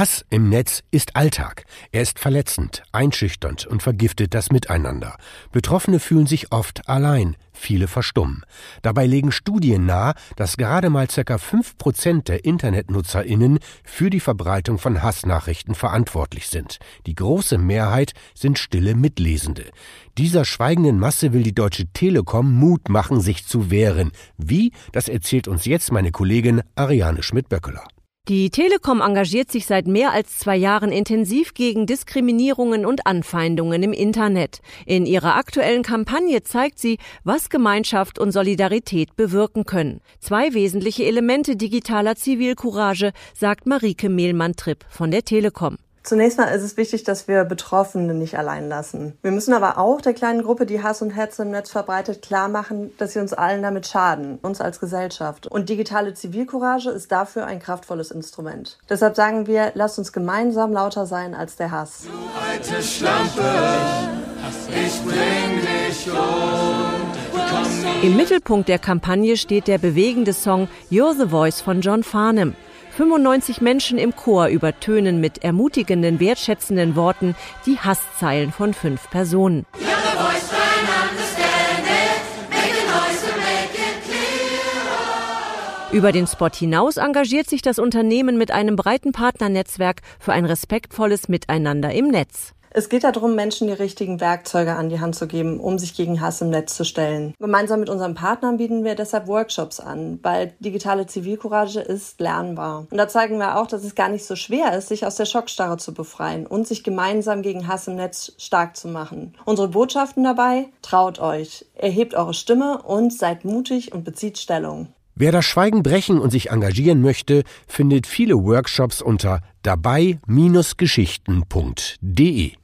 Hass im Netz ist Alltag. Er ist verletzend, einschüchternd und vergiftet das Miteinander. Betroffene fühlen sich oft allein, viele verstummen. Dabei legen Studien nahe, dass gerade mal ca. 5% der InternetnutzerInnen für die Verbreitung von Hassnachrichten verantwortlich sind. Die große Mehrheit sind stille Mitlesende. Dieser schweigenden Masse will die Deutsche Telekom Mut machen, sich zu wehren. Wie? Das erzählt uns jetzt meine Kollegin Ariane Schmidt-Böckeler. Die Telekom engagiert sich seit mehr als zwei Jahren intensiv gegen Diskriminierungen und Anfeindungen im Internet. In ihrer aktuellen Kampagne zeigt sie, was Gemeinschaft und Solidarität bewirken können. Zwei wesentliche Elemente digitaler Zivilcourage, sagt Marike Mehlmann-Tripp von der Telekom. Zunächst mal ist es wichtig, dass wir Betroffene nicht allein lassen. Wir müssen aber auch der kleinen Gruppe, die Hass und Hetze im Netz verbreitet, klar machen, dass sie uns allen damit schaden, uns als Gesellschaft. Und digitale Zivilcourage ist dafür ein kraftvolles Instrument. Deshalb sagen wir, lasst uns gemeinsam lauter sein als der Hass. Du alte Schlampe, ich bring dich um. Im Mittelpunkt der Kampagne steht der bewegende Song You're the Voice von John Farnham. 95 Menschen im Chor übertönen mit ermutigenden, wertschätzenden Worten die Hasszeilen von fünf Personen. Über den Spot hinaus engagiert sich das Unternehmen mit einem breiten Partnernetzwerk für ein respektvolles Miteinander im Netz. Es geht darum, Menschen die richtigen Werkzeuge an die Hand zu geben, um sich gegen Hass im Netz zu stellen. Gemeinsam mit unseren Partnern bieten wir deshalb Workshops an, weil digitale Zivilcourage ist lernbar. Und da zeigen wir auch, dass es gar nicht so schwer ist, sich aus der Schockstarre zu befreien und sich gemeinsam gegen Hass im Netz stark zu machen. Unsere Botschaften dabei, traut euch, erhebt eure Stimme und seid mutig und bezieht Stellung. Wer das Schweigen brechen und sich engagieren möchte, findet viele Workshops unter dabei-geschichten.de.